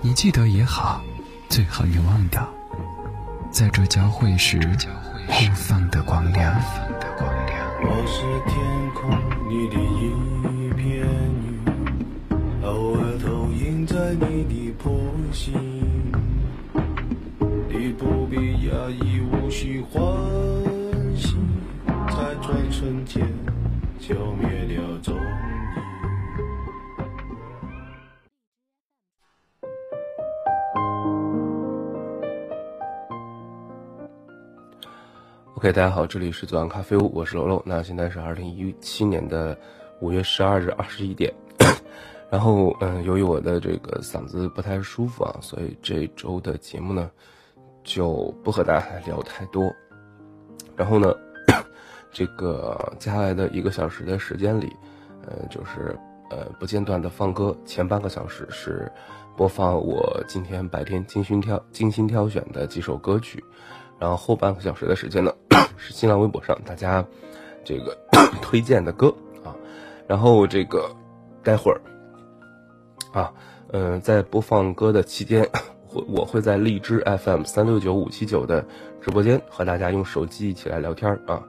你记得也好，最好你忘掉，在这交汇时互放的光亮。我是天空里的一片云，偶尔投影在你的波心。大家好，这里是左岸咖啡屋，我是楼楼。那现在是二零一七年的五月十二日二十一点。然后，嗯，由于我的这个嗓子不太舒服啊，所以这周的节目呢就不和大家聊太多。然后呢，这个接下来的一个小时的时间里，呃，就是呃不间断的放歌。前半个小时是播放我今天白天精心挑精心挑选的几首歌曲。然后后半个小时的时间呢，是新浪微博上大家这个 推荐的歌啊。然后这个待会儿啊，嗯，在播放歌的期间，我我会在荔枝 FM 三六九五七九的直播间和大家用手机一起来聊天啊，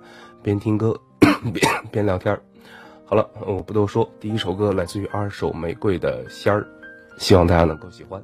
边听歌 边边聊天。好了，我不多说，第一首歌来自于二手玫瑰的仙儿，希望大家能够喜欢。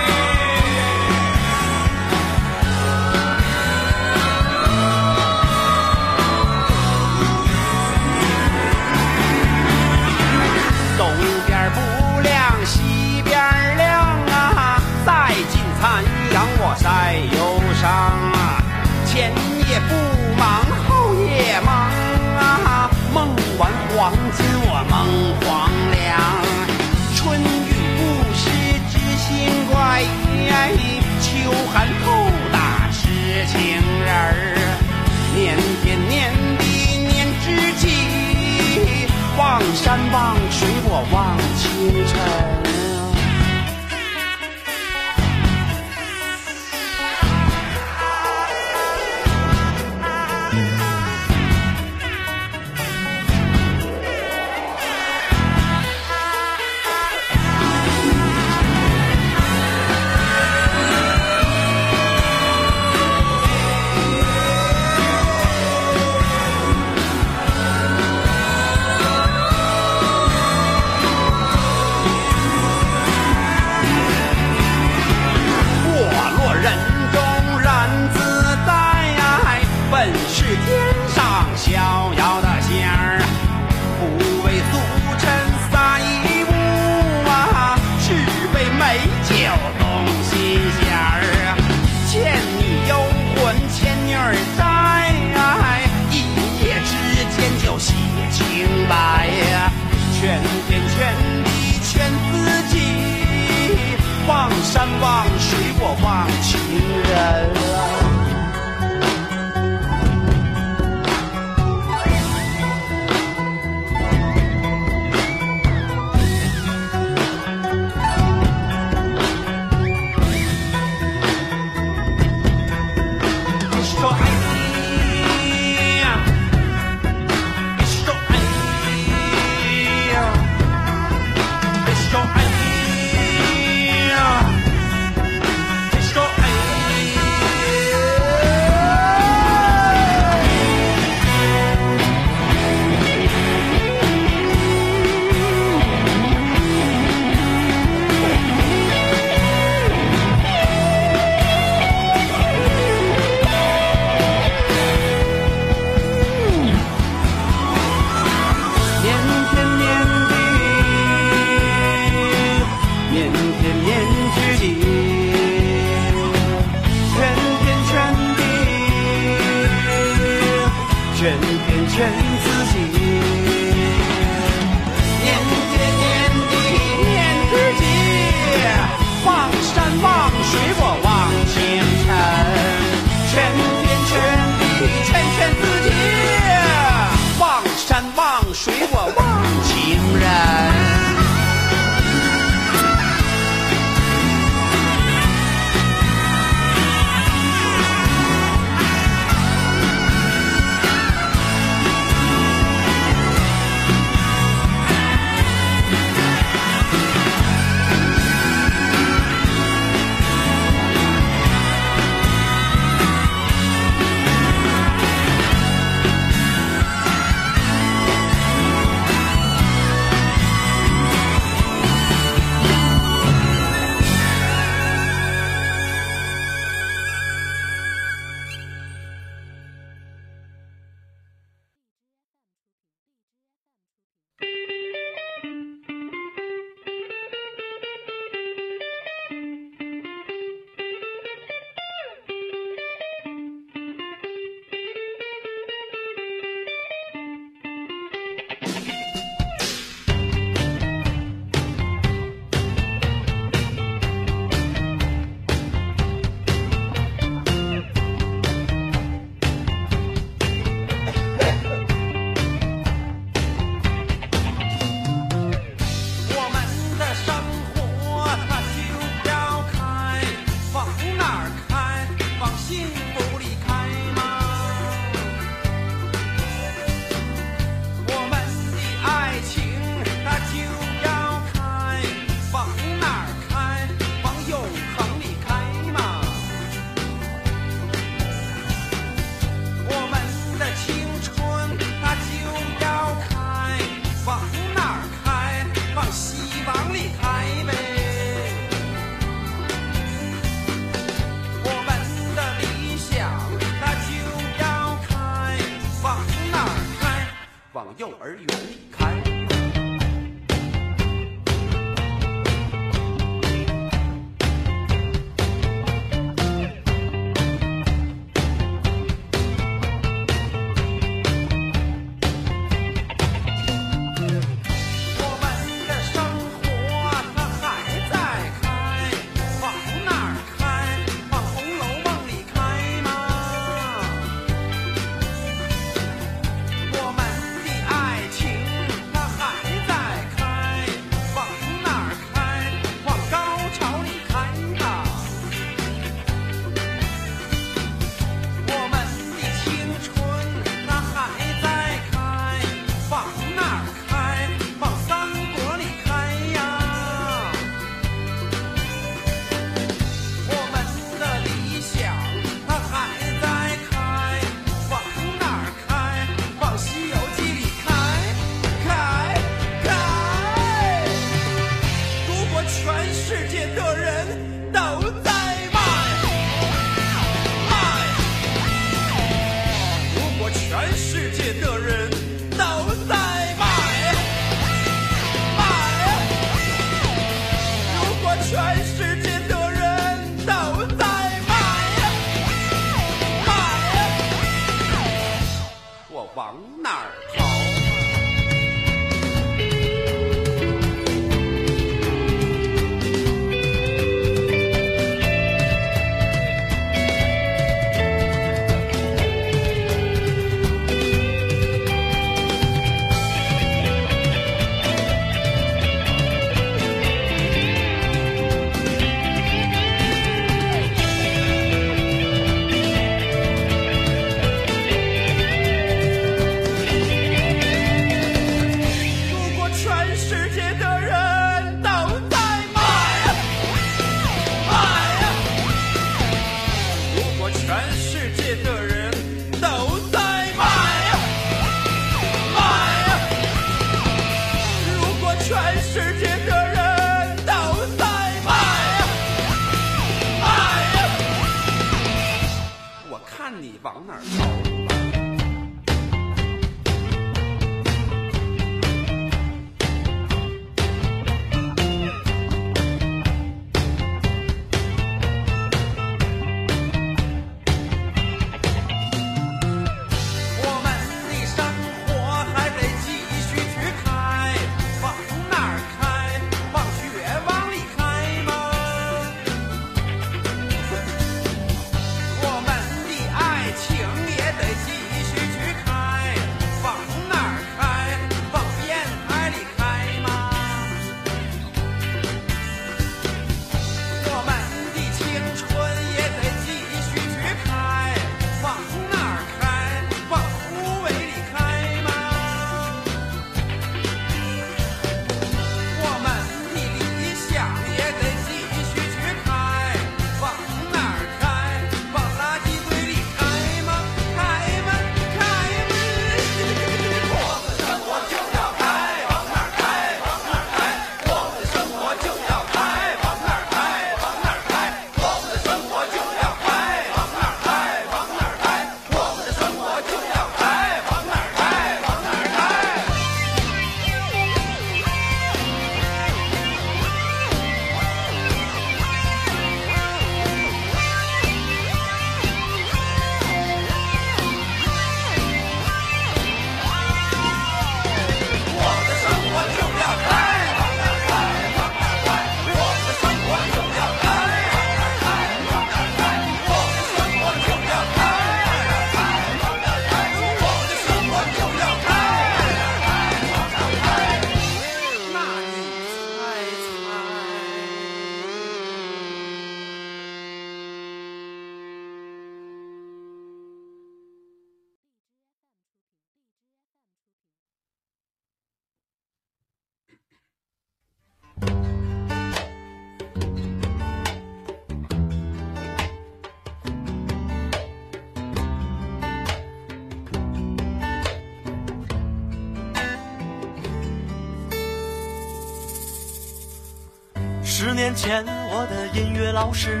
十年前，我的音乐老师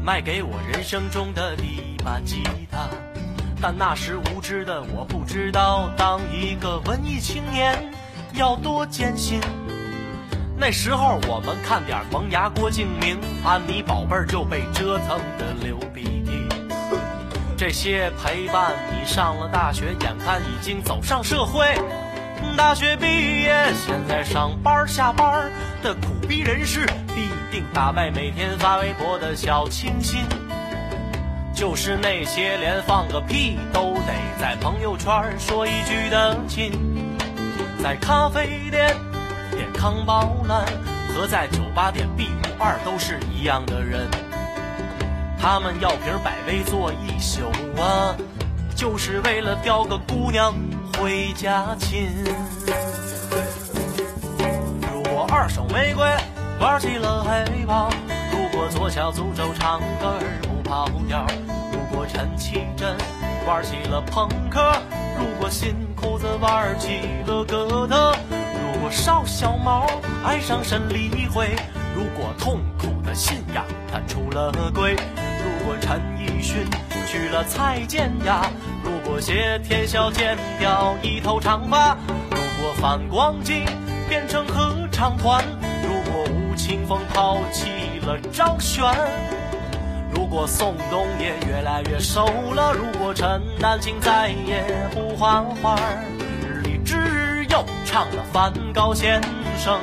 卖给我人生中的第一把吉他，但那时无知的我不知道，当一个文艺青年要多艰辛。那时候我们看点萌芽、郭敬明、安妮宝贝儿就被折腾的流鼻涕。这些陪伴你上了大学，眼看已经走上社会。大学毕业，现在上班下班的苦逼人是，必定打败每天发微博的小清新。就是那些连放个屁都得在朋友圈说一句的亲，在咖啡店点康宝蓝和在酒吧点 B 五二都是一样的人。他们要瓶百威坐一宿啊，就是为了叼个姑娘回家亲。二手玫瑰玩起了黑豹，如果左小诅咒唱歌儿不跑调，如果陈绮贞玩起了朋克，如果新裤子玩起了哥特，如果邵小毛爱上沈黎慧，如果痛苦的信仰他出了轨，如果陈奕迅娶了蔡健雅，如果谢天笑剪掉一头长发，如果反光镜变成合唱团，如果吴青峰抛弃了张悬。如果宋冬野越来越瘦了，如果陈丹青再也不画画，李志又唱了梵高先生，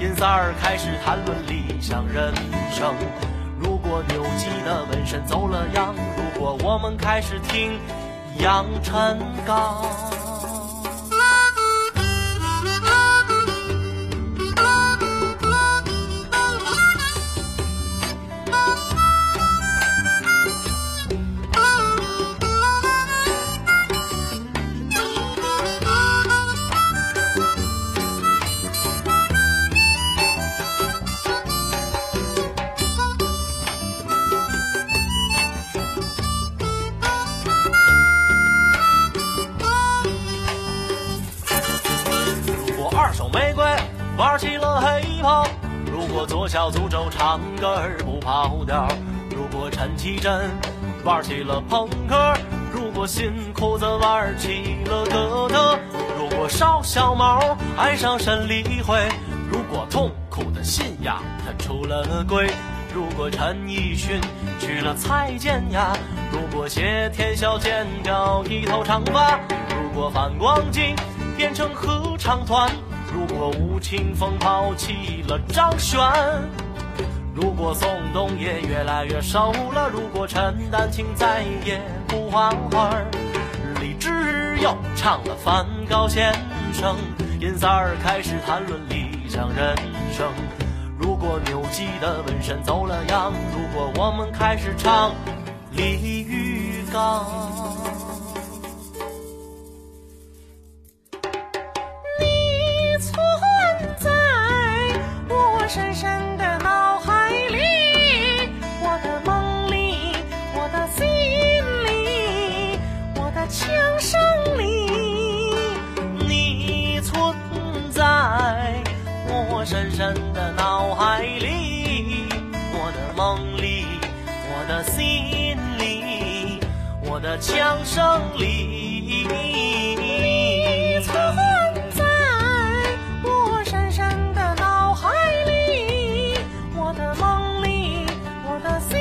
尹三儿开始谈论理想人生。如果扭机的纹身走了样，如果我们开始听杨臣刚。玩起了黑豹，如果左小诅咒唱歌不跑调，如果陈绮贞玩起了朋克，如果新裤子玩起了哥特，如果邵小毛爱上沈黎慧，如果痛苦的信仰他出了轨，如果陈奕迅娶了蔡健雅，如果谢天笑剪掉一头长发，如果反光镜变成合唱团，果吴青峰抛弃了张悬，如果宋冬野越来越瘦了，如果陈丹青再也不画画，李志又唱了梵高先生，尹三儿开始谈论理想人生。如果扭机的纹身走了样，如果我们开始唱李玉刚。我的枪声里。你存在我深深的脑海里，我的梦里，我的心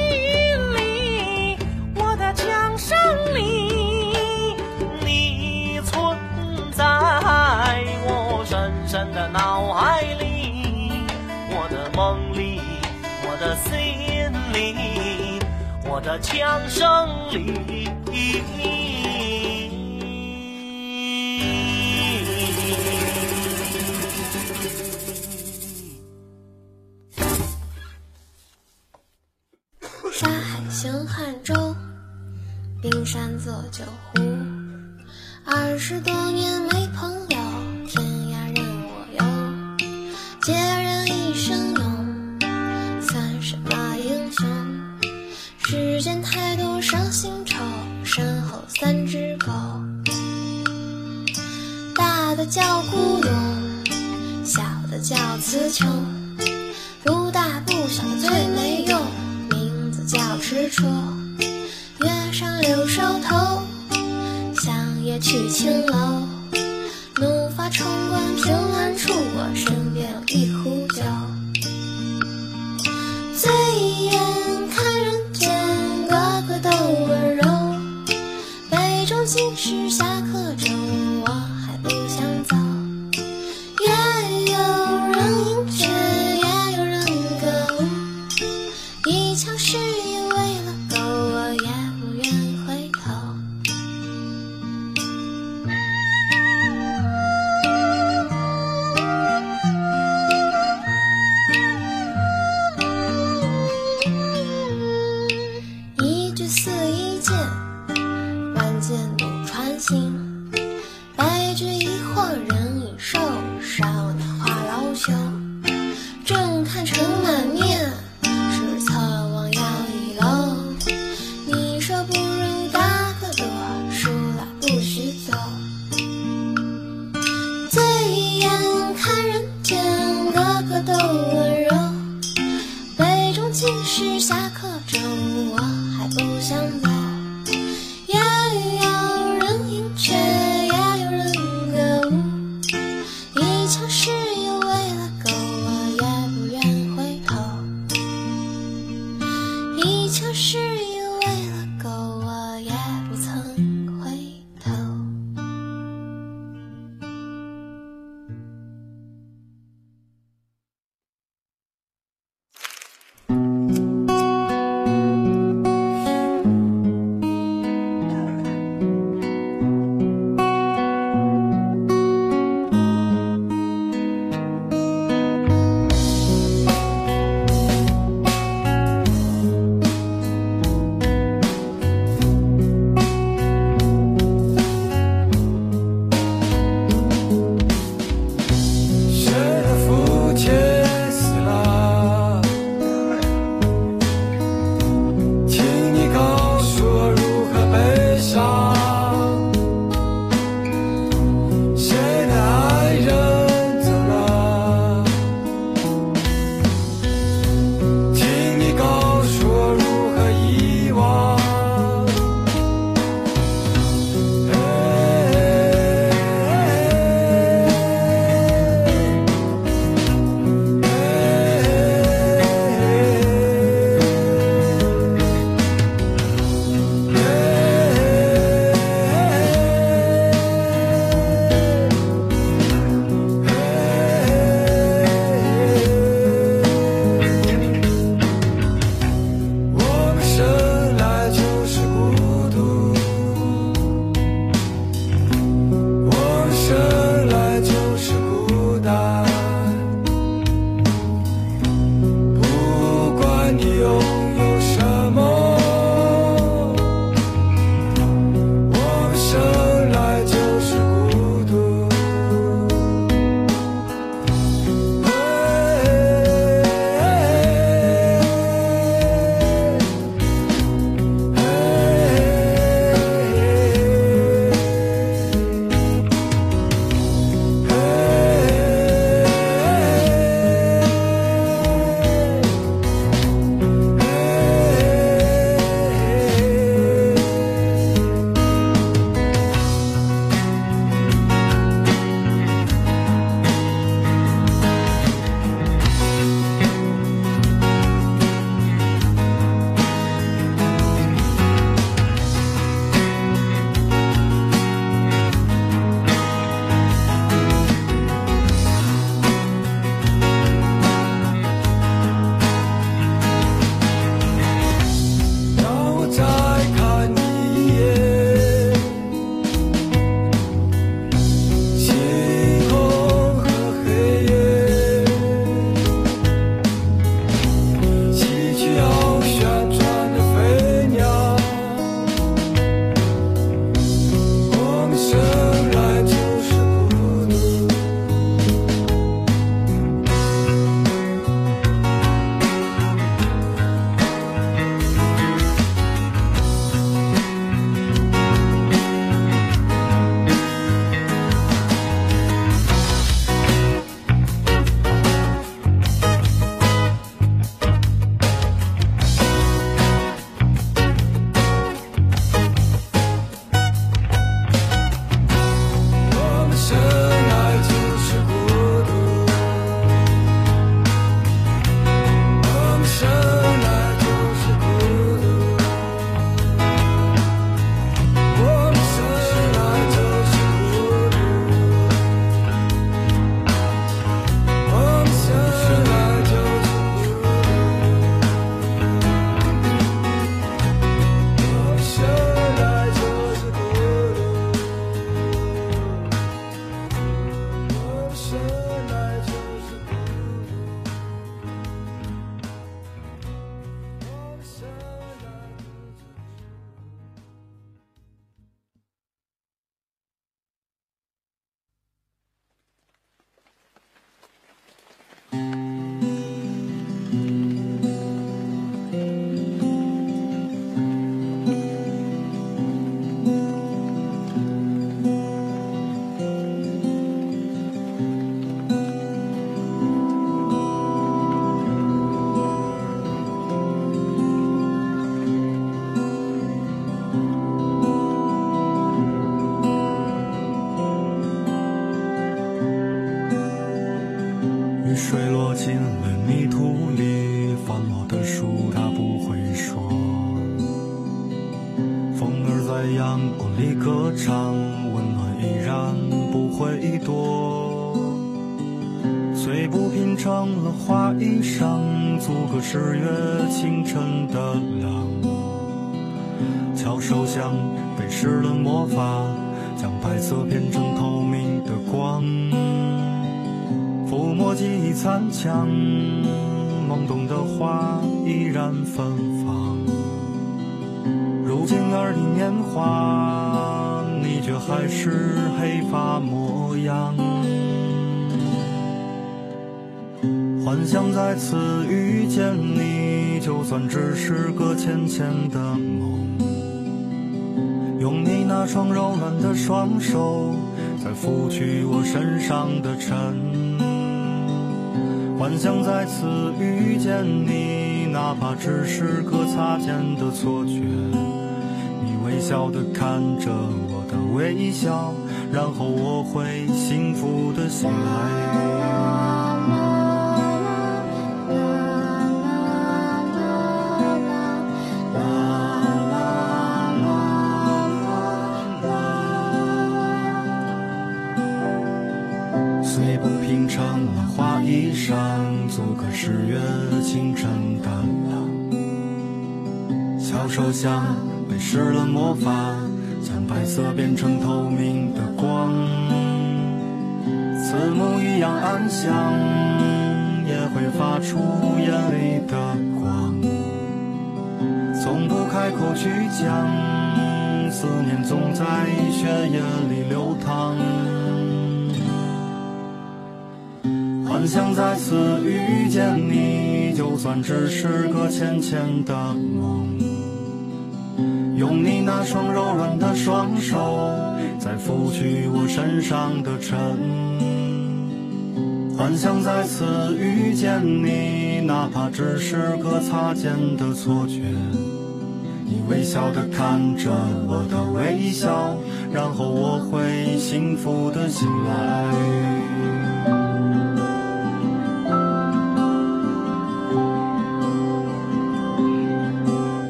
里，我的枪声里。你存在我深深的脑海里，我的梦里，我的心里，我的枪声里。沙租个十月清晨的凉。翘首向被施了魔法，将白色变成透明的光。抚摸记忆残墙，懵懂的花依然芬芳。如今儿女年华，你却还是黑发模样。幻想再次遇见你，就算只是个浅浅的梦。用你那双柔软的双手，再拂去我身上的尘。幻想再次遇见你，哪怕只是个擦肩的错觉。你微笑的看着我的微笑，然后我会幸福的醒来。十月清晨的凉。小手像被施了魔法，将白色变成透明的光。慈母一样安详，也会发出眼里的光。从不开口去讲，思念总在血液里流淌。想再次遇见你，就算只是个浅浅的梦。用你那双柔软的双手，再拂去我身上的尘。幻想再次遇见你，哪怕只是个擦肩的错觉。你微笑的看着我的微笑，然后我会幸福的醒来。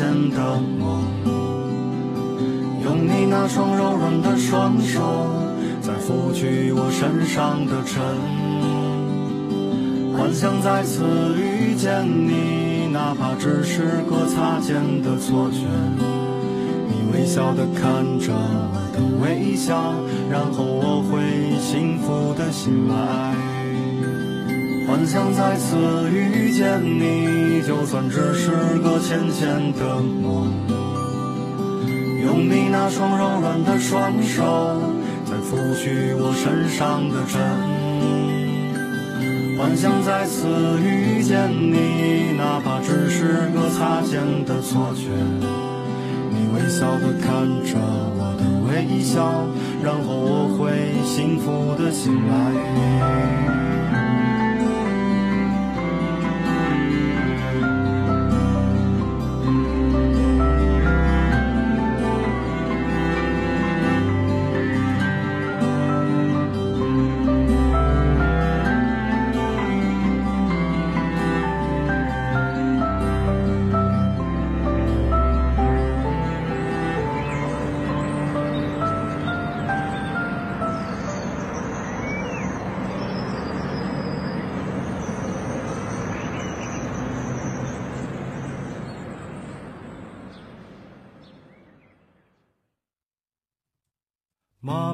间的梦。用你那双柔软的双手，再拂去我身上的尘。幻想再次遇见你，哪怕只是个擦肩的错觉。你微笑的看着我的微笑，然后我会幸福的醒来。幻想再次遇见你，就算只是个浅浅的梦。用你那双柔软的双手，再拂去我身上的尘。幻想再次遇见你，哪怕只是个擦肩的错觉。你微笑的看着我的微笑，然后我会幸福的醒来。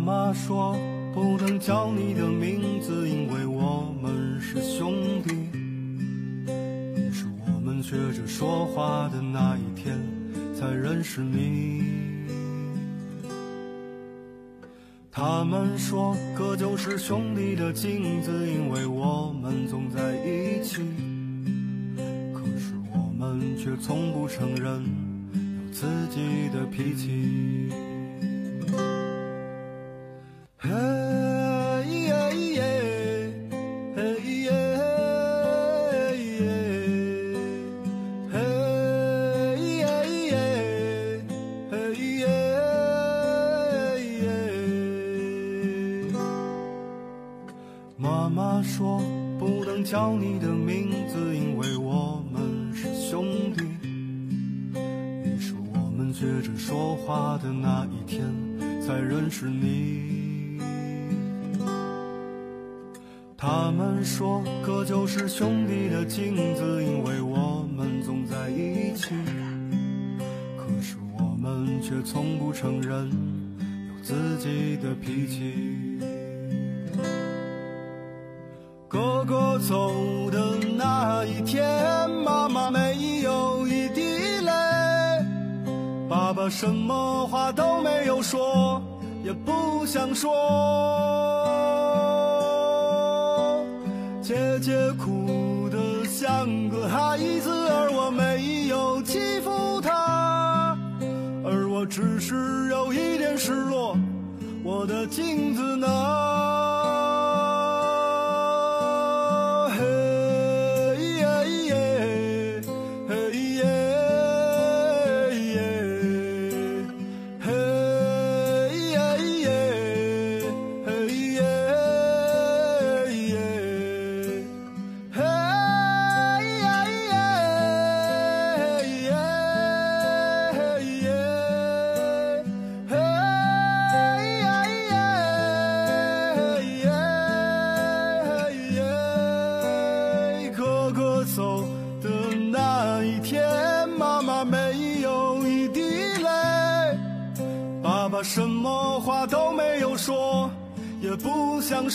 妈妈说不能叫你的名字，因为我们是兄弟。于是我们学着说话的那一天，才认识你。他们说哥就是兄弟的镜子，因为我们总在一起。可是我们却从不承认有自己的脾气。从不承认有自己的脾气。哥哥走的那一天，妈妈没有一滴泪，爸爸什么话都没有说，也不想说。姐姐哭得像个孩子，我只是有一点失落，我的镜子呢？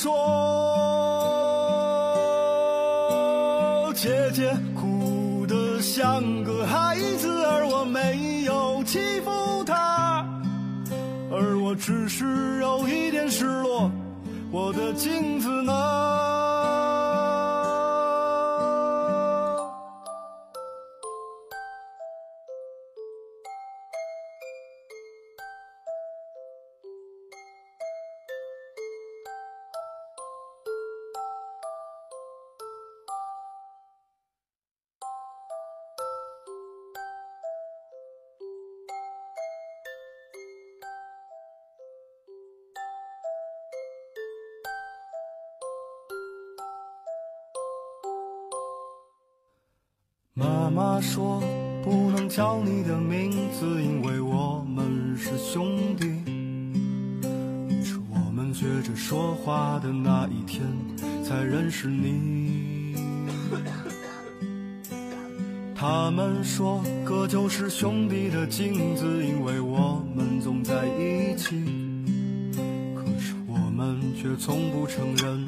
说。姐姐哭得像个孩子，而我没有欺负她，而我只是有一点失落，我的镜子他们说哥就是兄弟的镜子，因为我们总在一起。可是我们却从不承认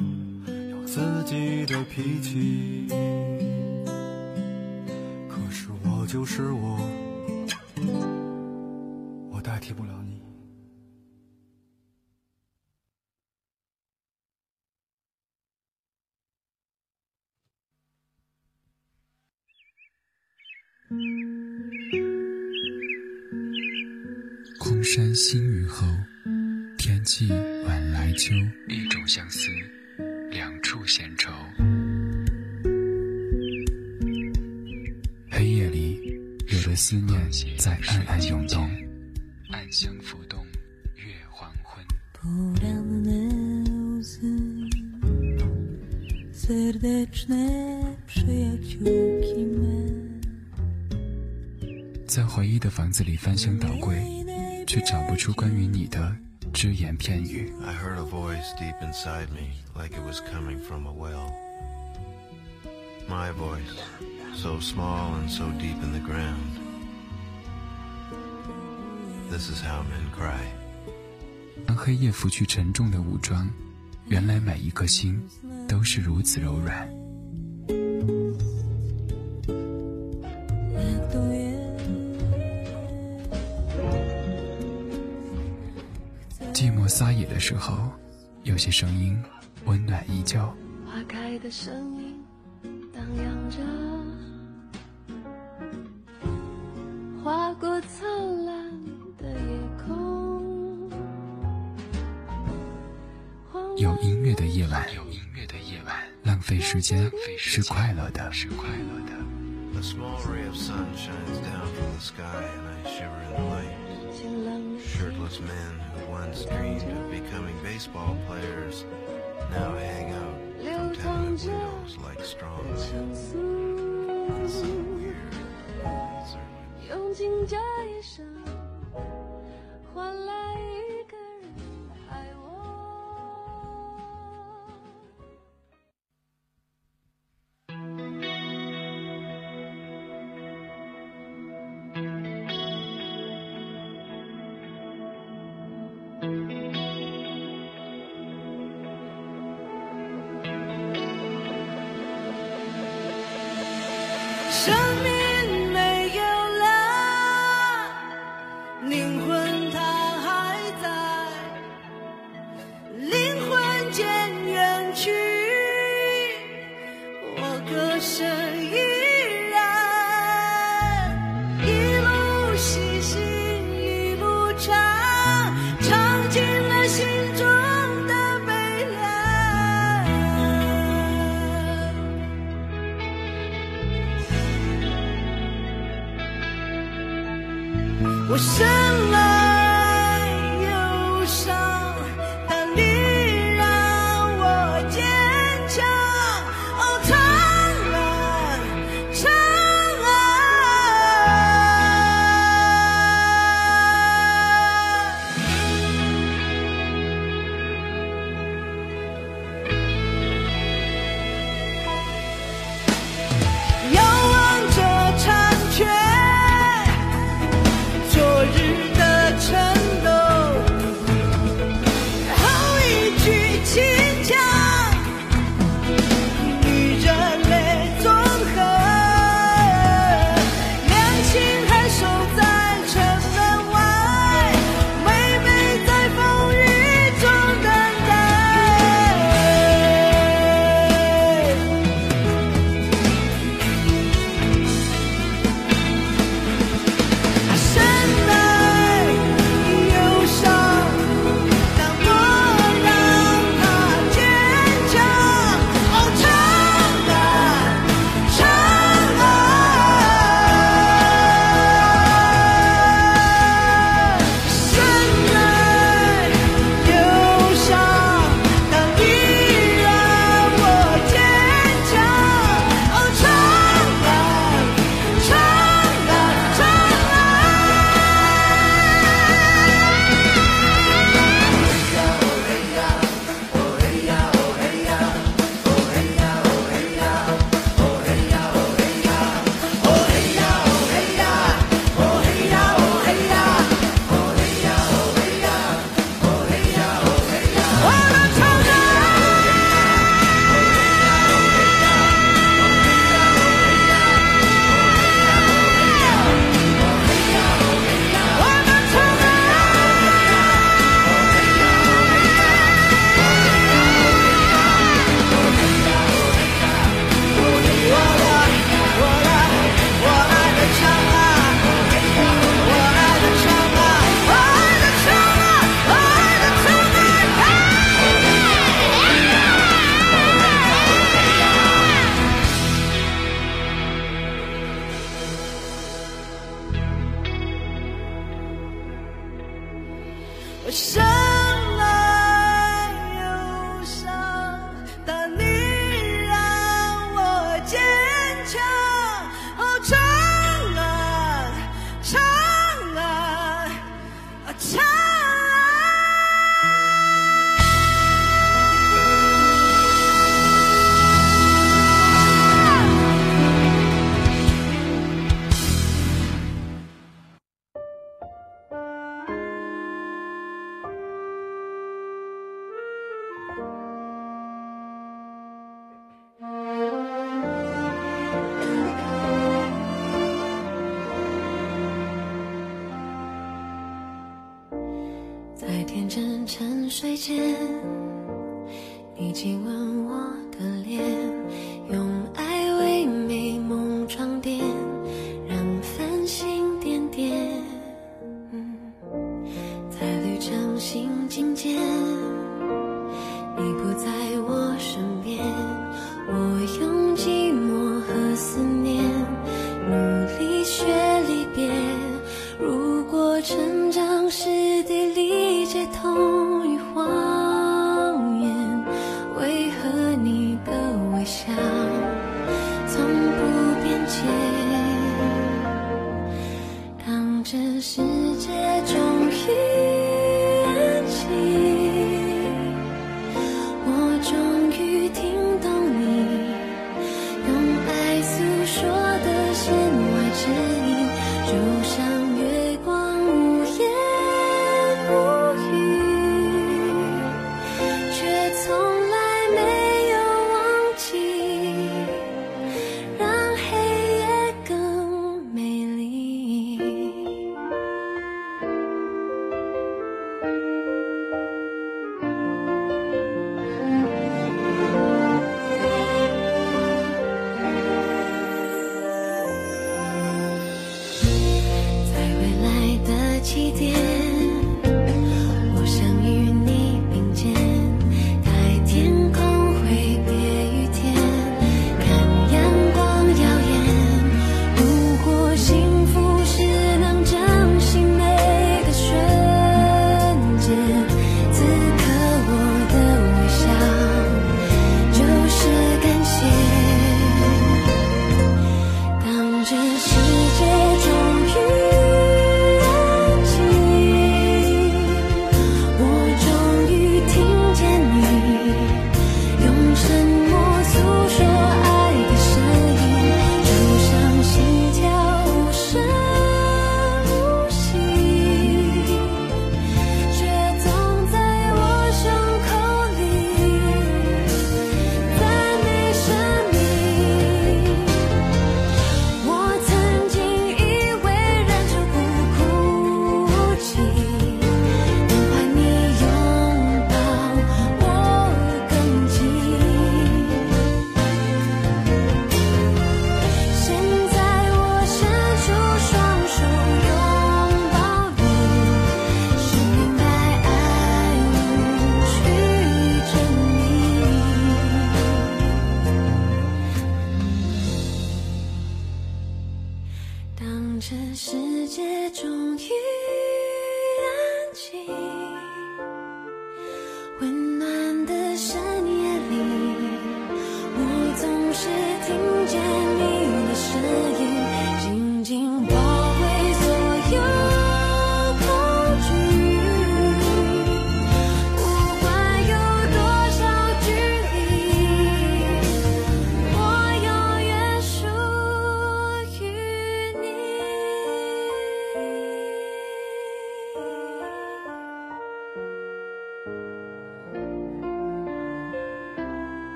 有自己的脾气。可是我就是我，我代替不了你。新雨后，天际晚来秋。一种相思，两处闲愁。黑夜里，有的思念在暗暗涌动，暗香浮动，月黄昏。在回忆的房子里翻箱倒柜，却找不出关于你的只言片语。I heard a voice deep inside me, like it was coming from a well. My voice, so small and so deep in the ground. This is how men cry. 当黑夜拂去沉重的武装，原来每一颗心都是如此柔软。时间是快乐的，是快乐的。A small ray of sun shines down from the sky, and I shiver in the light. 晴朗的 Shirtless men who once dreamed of becoming baseball players now hang out 流淌着情愫，用尽这一生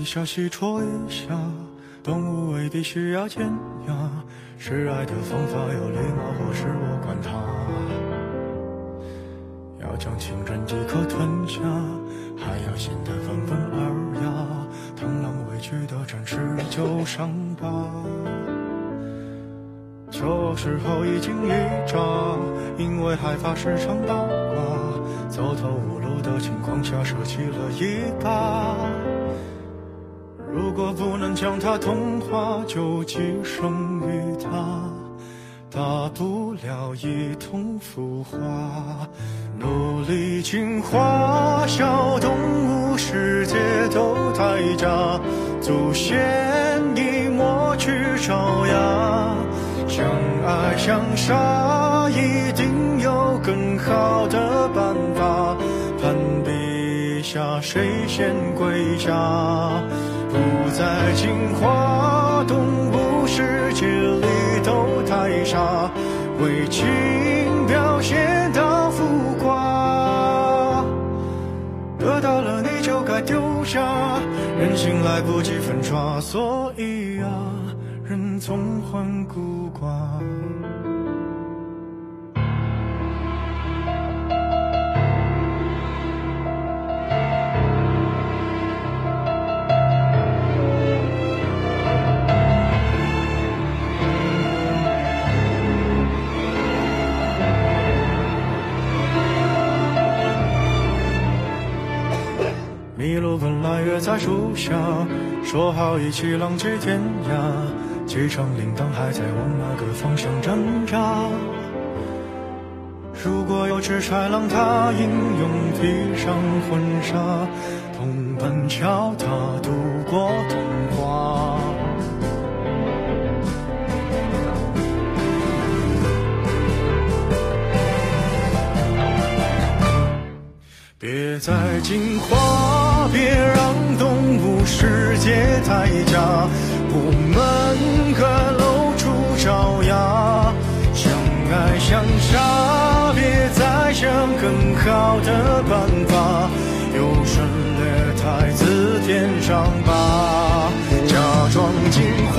一下，西戳一下，动物未必需要尖牙，示爱的方法有礼貌，或是我管它。要将情人即刻吞下，还要显得温文尔雅，螳螂委屈的展示旧伤疤。这时候已经一扎，因为害怕时常八卦，走投无路的情况下舍弃了一把。将它同化，就寄生于它，大不了一同腐化。努力进化，小动物世界都太假，祖先已抹去爪牙。相爱相杀，一定有更好的办法。攀比下，谁先跪下？不再进化，动物世界里都太傻，为情表现到浮夸。得到了你就该丢下，人心来不及粉刷，所以啊，人总患孤寡。一路本来约在树下，说好一起浪迹天涯，机场铃铛还在往哪个方向挣扎？如果有只豺狼，它英勇披上婚纱，同伴教它度过童话。别再进化，别让动物世界太假，我们可露出爪牙，相爱相杀，别再想更好的办法，优胜劣汰字典伤疤，假装进化，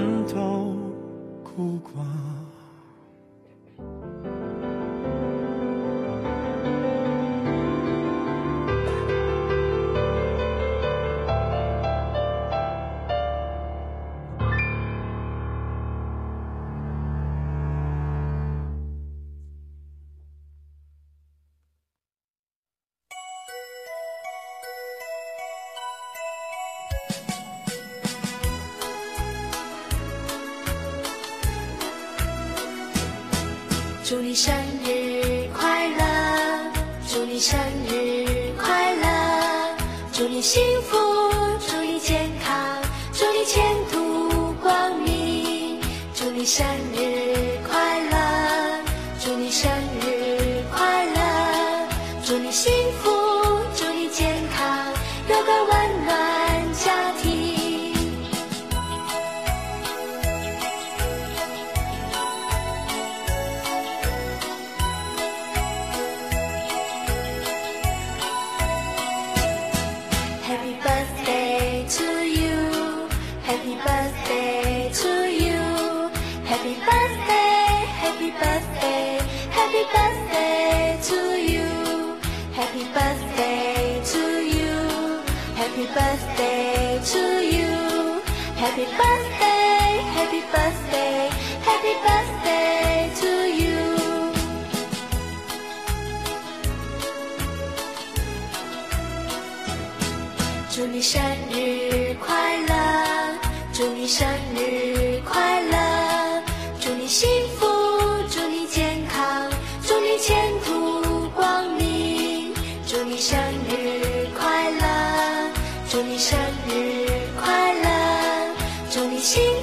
们都孤寡。情。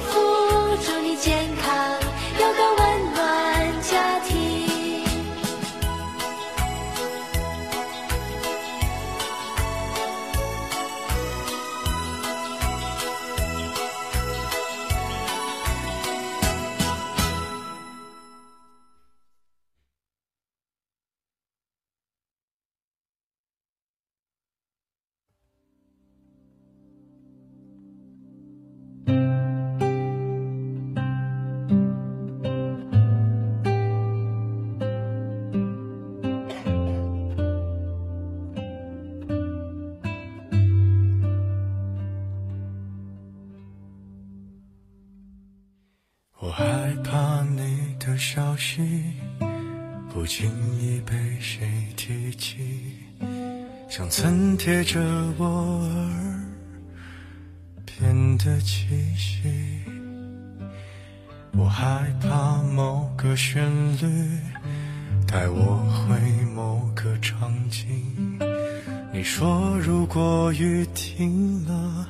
带我回某个场景你说如果雨停了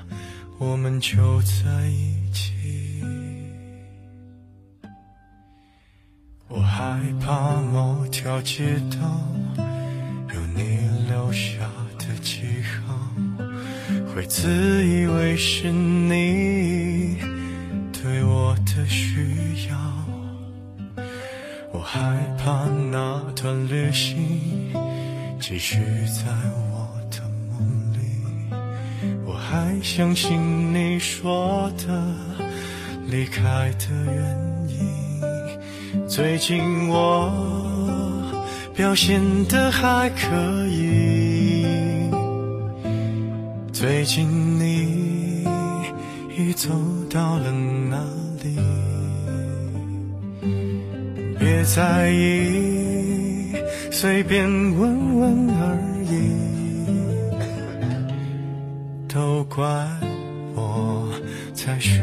我们就在一起。我害怕某条街道有你留下的记号会自以为是你害怕那段旅行继续在我的梦里我还相信你说的离开的原因。最近我表现的还可以最近你已走到了哪？在意随便问问而已。都怪我才学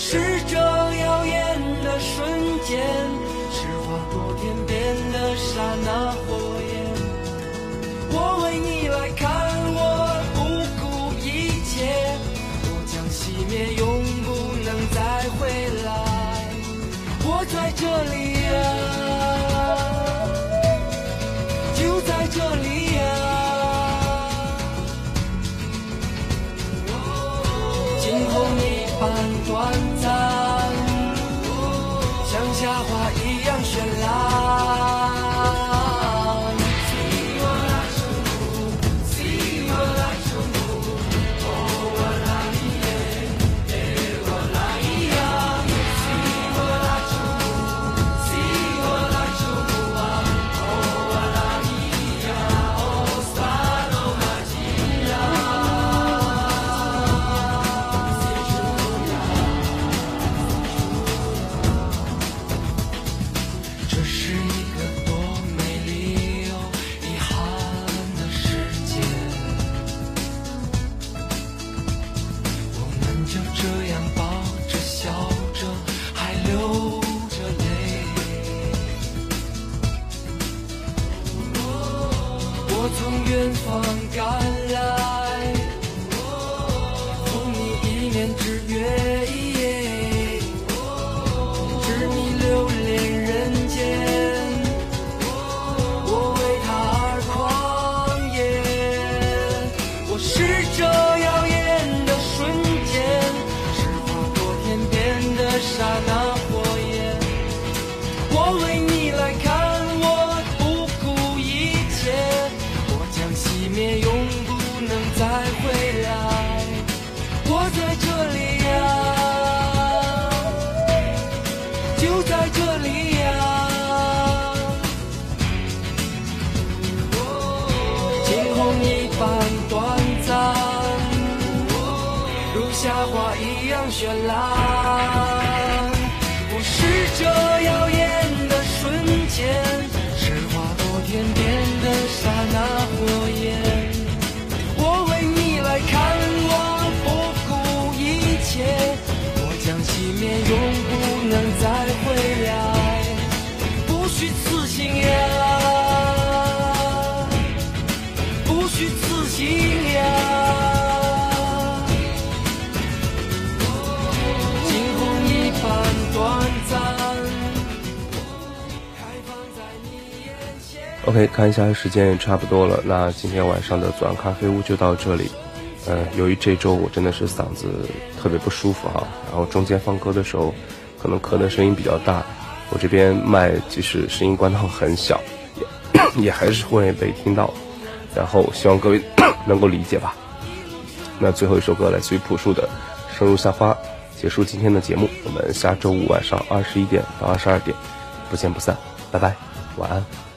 试着在这里呀。就在这里呀、惊鸿一般短暂，如夏花一样绚烂。OK，看一下时间也差不多了，那今天晚上的左岸咖啡屋就到这里。呃，由于这周我真的是嗓子特别不舒服哈，然后中间放歌的时候，可能咳的声音比较大，我这边麦即使声音关到很小，也 也还是会被听到。然后希望各位 能够理解吧。那最后一首歌来自于朴树的《生如夏花》，结束今天的节目。我们下周五晚上二十一点到二十二点不见不散，拜拜，晚安。